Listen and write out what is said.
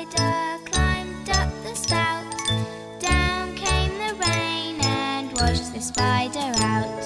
spider climbed up the spout. Down came the rain and washed the spider out.